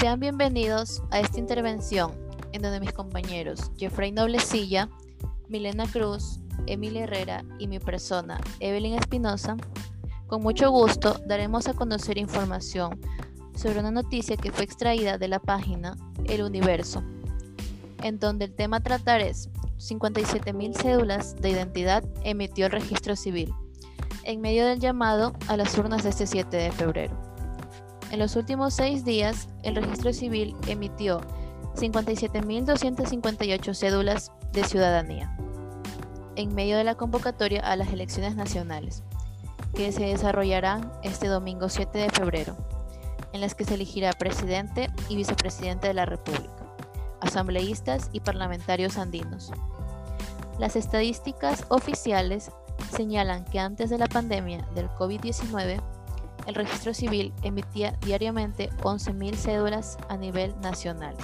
Sean bienvenidos a esta intervención en donde mis compañeros Jeffrey Noblecilla, Milena Cruz, Emilia Herrera y mi persona, Evelyn Espinosa, con mucho gusto daremos a conocer información sobre una noticia que fue extraída de la página El Universo, en donde el tema a tratar es 57.000 cédulas de identidad emitió el registro civil en medio del llamado a las urnas de este 7 de febrero. En los últimos seis días, el registro civil emitió 57.258 cédulas de ciudadanía en medio de la convocatoria a las elecciones nacionales, que se desarrollarán este domingo 7 de febrero, en las que se elegirá presidente y vicepresidente de la República, asambleístas y parlamentarios andinos. Las estadísticas oficiales señalan que antes de la pandemia del COVID-19, el registro civil emitía diariamente 11.000 cédulas a nivel nacional,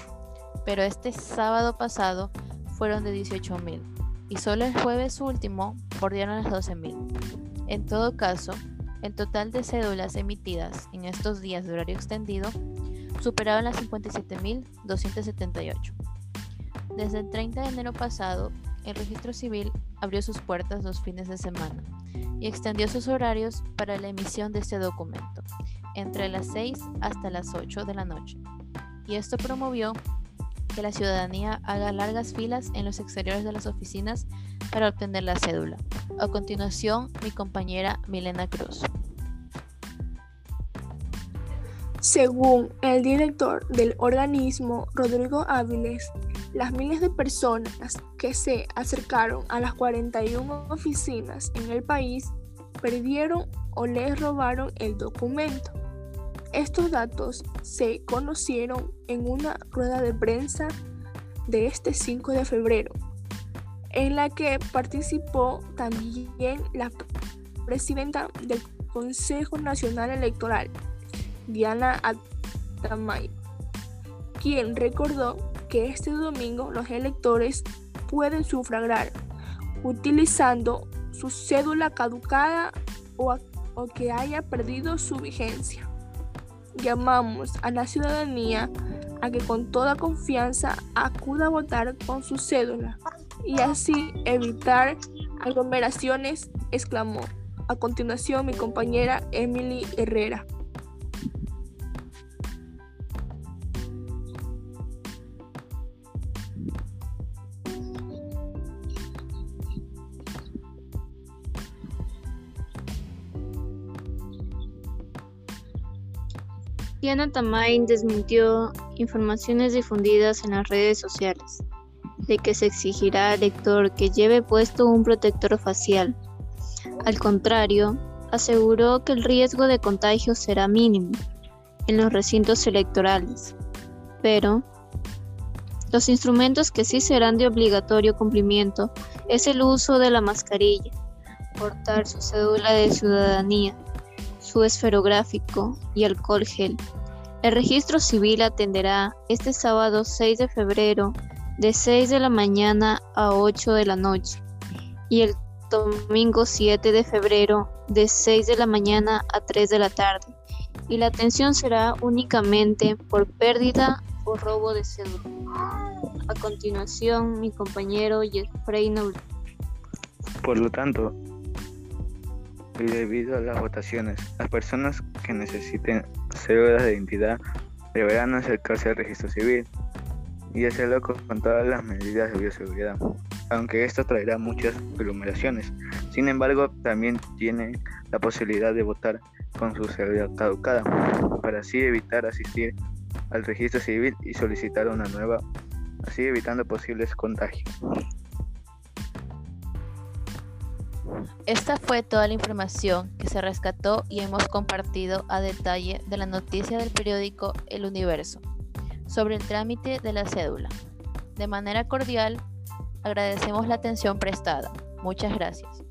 pero este sábado pasado fueron de 18.000 y solo el jueves último bordearon las 12.000. En todo caso, el total de cédulas emitidas en estos días de horario extendido superaban las 57.278. Desde el 30 de enero pasado, el registro civil abrió sus puertas los fines de semana y extendió sus horarios para la emisión de este documento, entre las 6 hasta las 8 de la noche. Y esto promovió que la ciudadanía haga largas filas en los exteriores de las oficinas para obtener la cédula. A continuación, mi compañera Milena Cruz. Según el director del organismo, Rodrigo Áviles, las miles de personas que se acercaron a las 41 oficinas en el país perdieron o les robaron el documento. Estos datos se conocieron en una rueda de prensa de este 5 de febrero, en la que participó también la presidenta del Consejo Nacional Electoral, Diana Atamay, quien recordó que este domingo los electores pueden sufragar utilizando su cédula caducada o, o, que haya perdido su vigencia. Llamamos a la ciudadanía a que con toda confianza acuda a votar con su cédula y así evitar aglomeraciones, exclamó. A continuación mi compañera Emily Herrera. Diana Tamain desmintió informaciones difundidas en las redes sociales de que se exigirá al lector que lleve puesto un protector facial. Al contrario, aseguró que el riesgo de contagio será mínimo en los recintos electorales, pero los instrumentos que sí serán de obligatorio cumplimiento es el uso de la mascarilla, portar su cédula de ciudadanía, su esferográfico y alcohol gel. El registro civil atenderá este sábado 6 de febrero de 6 de la mañana a 8 de la noche y el domingo 7 de febrero de 6 de la mañana a 3 de la tarde y la atención será únicamente por pérdida o robo de cédula. A continuación, mi compañero Jeffrey Noble. Por lo tanto, y debido a las votaciones, las personas que necesiten cédulas de identidad deberán acercarse al registro civil y hacerlo con todas las medidas de bioseguridad, aunque esto traerá muchas aglomeraciones. Sin embargo, también tienen la posibilidad de votar con su cédula caducada, para así evitar asistir al registro civil y solicitar una nueva, así evitando posibles contagios. Esta fue toda la información que se rescató y hemos compartido a detalle de la noticia del periódico El Universo sobre el trámite de la cédula. De manera cordial, agradecemos la atención prestada. Muchas gracias.